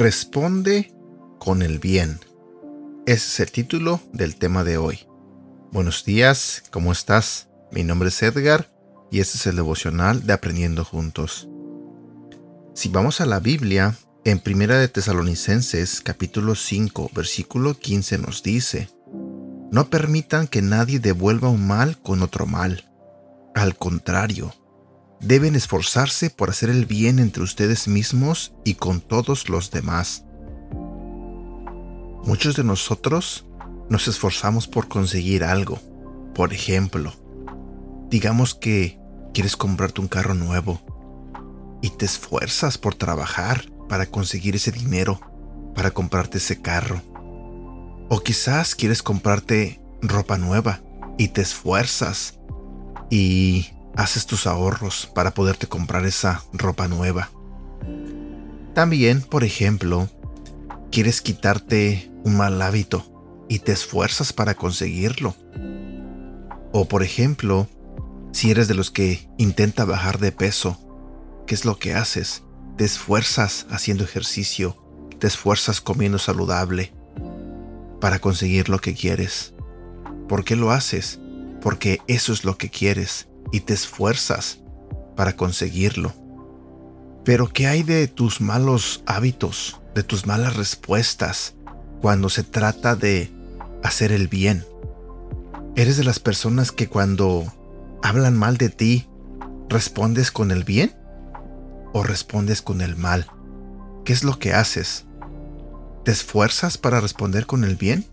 Responde con el bien. Ese es el título del tema de hoy. Buenos días, ¿cómo estás? Mi nombre es Edgar y este es el devocional de Aprendiendo Juntos. Si vamos a la Biblia, en Primera de Tesalonicenses capítulo 5 versículo 15 nos dice, No permitan que nadie devuelva un mal con otro mal. Al contrario, deben esforzarse por hacer el bien entre ustedes mismos y con todos los demás. Muchos de nosotros nos esforzamos por conseguir algo. Por ejemplo, digamos que quieres comprarte un carro nuevo y te esfuerzas por trabajar para conseguir ese dinero para comprarte ese carro. O quizás quieres comprarte ropa nueva y te esfuerzas y haces tus ahorros para poderte comprar esa ropa nueva. También, por ejemplo, quieres quitarte un mal hábito y te esfuerzas para conseguirlo. O por ejemplo, si eres de los que intenta bajar de peso, ¿qué es lo que haces? Te esfuerzas haciendo ejercicio, te esfuerzas comiendo saludable para conseguir lo que quieres. ¿Por qué lo haces? Porque eso es lo que quieres y te esfuerzas para conseguirlo. Pero ¿qué hay de tus malos hábitos, de tus malas respuestas cuando se trata de hacer el bien? ¿Eres de las personas que cuando hablan mal de ti, respondes con el bien o respondes con el mal? ¿Qué es lo que haces? ¿Te esfuerzas para responder con el bien?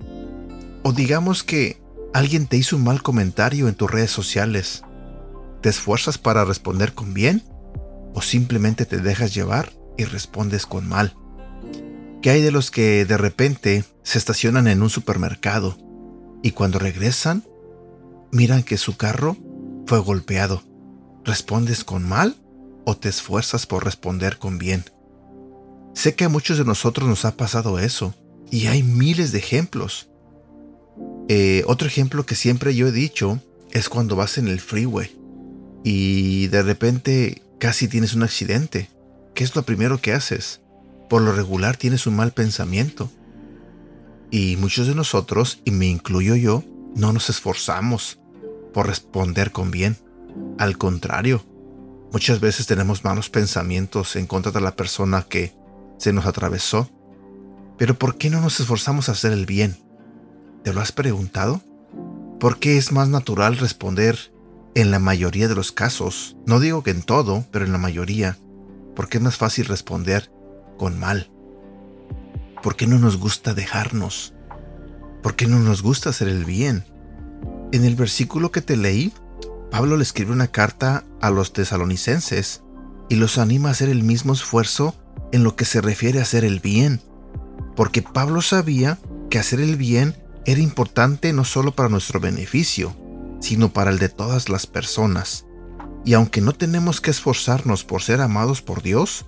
O digamos que alguien te hizo un mal comentario en tus redes sociales ¿Te esfuerzas para responder con bien? ¿O simplemente te dejas llevar y respondes con mal? ¿Qué hay de los que de repente se estacionan en un supermercado y cuando regresan miran que su carro fue golpeado? ¿Respondes con mal o te esfuerzas por responder con bien? Sé que a muchos de nosotros nos ha pasado eso y hay miles de ejemplos. Eh, otro ejemplo que siempre yo he dicho es cuando vas en el freeway y de repente casi tienes un accidente. ¿Qué es lo primero que haces? Por lo regular tienes un mal pensamiento. Y muchos de nosotros, y me incluyo yo, no nos esforzamos por responder con bien. Al contrario, muchas veces tenemos malos pensamientos en contra de la persona que se nos atravesó. Pero ¿por qué no nos esforzamos a hacer el bien? ¿Te lo has preguntado? ¿Por qué es más natural responder en la mayoría de los casos, no digo que en todo, pero en la mayoría, porque es más fácil responder con mal. ¿Por qué no nos gusta dejarnos? ¿Por qué no nos gusta hacer el bien? En el versículo que te leí, Pablo le escribe una carta a los tesalonicenses y los anima a hacer el mismo esfuerzo en lo que se refiere a hacer el bien, porque Pablo sabía que hacer el bien era importante no solo para nuestro beneficio, sino para el de todas las personas. Y aunque no tenemos que esforzarnos por ser amados por Dios,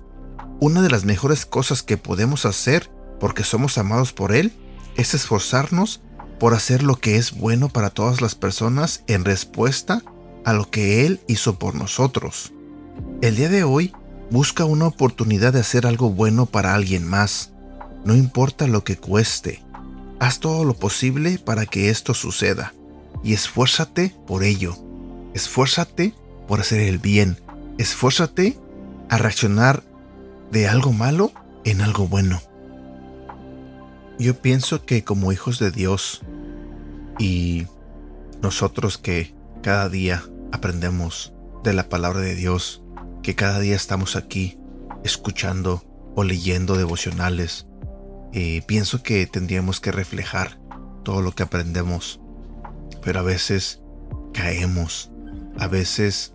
una de las mejores cosas que podemos hacer porque somos amados por Él es esforzarnos por hacer lo que es bueno para todas las personas en respuesta a lo que Él hizo por nosotros. El día de hoy busca una oportunidad de hacer algo bueno para alguien más, no importa lo que cueste. Haz todo lo posible para que esto suceda y esfuérzate por ello. Esfuérzate por hacer el bien. Esfuérzate a reaccionar de algo malo en algo bueno. Yo pienso que como hijos de Dios y nosotros que cada día aprendemos de la palabra de Dios, que cada día estamos aquí escuchando o leyendo devocionales, eh, pienso que tendríamos que reflejar todo lo que aprendemos pero a veces caemos, a veces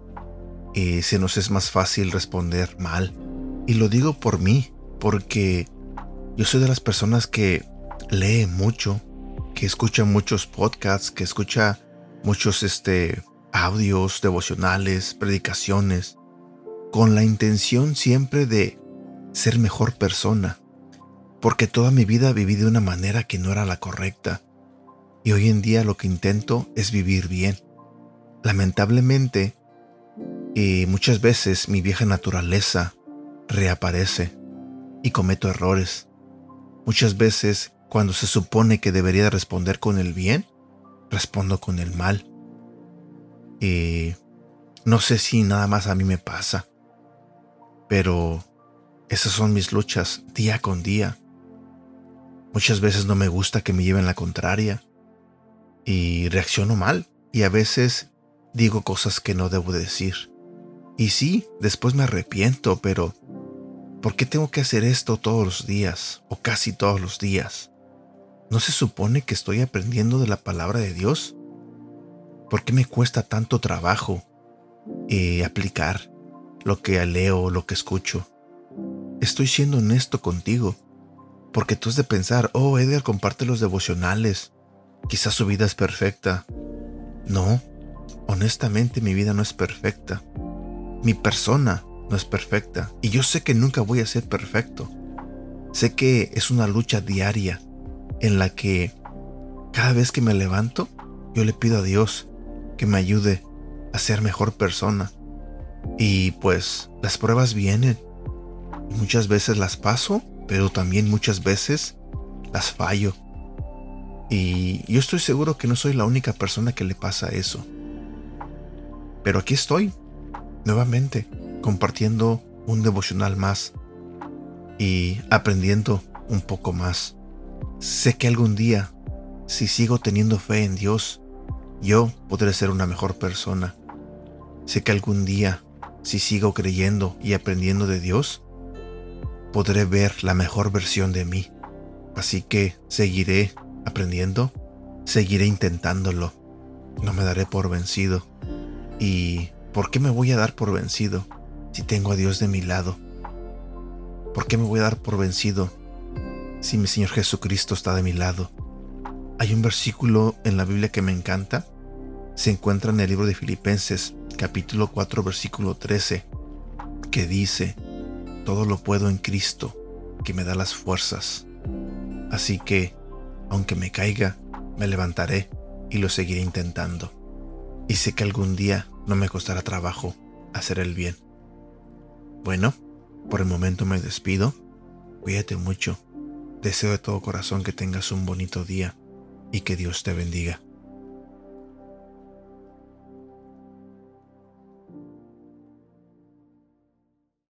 eh, se nos es más fácil responder mal. Y lo digo por mí, porque yo soy de las personas que lee mucho, que escucha muchos podcasts, que escucha muchos este, audios devocionales, predicaciones, con la intención siempre de ser mejor persona. porque toda mi vida viví de una manera que no era la correcta. Y hoy en día lo que intento es vivir bien. Lamentablemente, y muchas veces mi vieja naturaleza reaparece y cometo errores. Muchas veces, cuando se supone que debería responder con el bien, respondo con el mal. Y no sé si nada más a mí me pasa, pero esas son mis luchas día con día. Muchas veces no me gusta que me lleven la contraria y reacciono mal y a veces digo cosas que no debo decir. Y sí, después me arrepiento, pero ¿por qué tengo que hacer esto todos los días o casi todos los días? ¿No se supone que estoy aprendiendo de la palabra de Dios? ¿Por qué me cuesta tanto trabajo eh, aplicar lo que leo, lo que escucho? Estoy siendo honesto contigo, porque tú has de pensar, oh, Edgar comparte los devocionales, quizás su vida es perfecta. No, honestamente mi vida no es perfecta mi persona no es perfecta y yo sé que nunca voy a ser perfecto. Sé que es una lucha diaria en la que cada vez que me levanto, yo le pido a Dios que me ayude a ser mejor persona. Y pues las pruebas vienen. Muchas veces las paso, pero también muchas veces las fallo. Y yo estoy seguro que no soy la única persona que le pasa eso. Pero aquí estoy, nuevamente compartiendo un devocional más y aprendiendo un poco más. Sé que algún día, si sigo teniendo fe en Dios, yo podré ser una mejor persona. Sé que algún día, si sigo creyendo y aprendiendo de Dios, podré ver la mejor versión de mí. Así que seguiré aprendiendo, seguiré intentándolo. No me daré por vencido. Y ¿Por qué me voy a dar por vencido si tengo a Dios de mi lado? ¿Por qué me voy a dar por vencido si mi Señor Jesucristo está de mi lado? Hay un versículo en la Biblia que me encanta. Se encuentra en el libro de Filipenses, capítulo 4, versículo 13, que dice, todo lo puedo en Cristo, que me da las fuerzas. Así que, aunque me caiga, me levantaré y lo seguiré intentando. Y sé que algún día no me costará trabajo hacer el bien. Bueno, por el momento me despido. Cuídate mucho. Deseo de todo corazón que tengas un bonito día y que Dios te bendiga.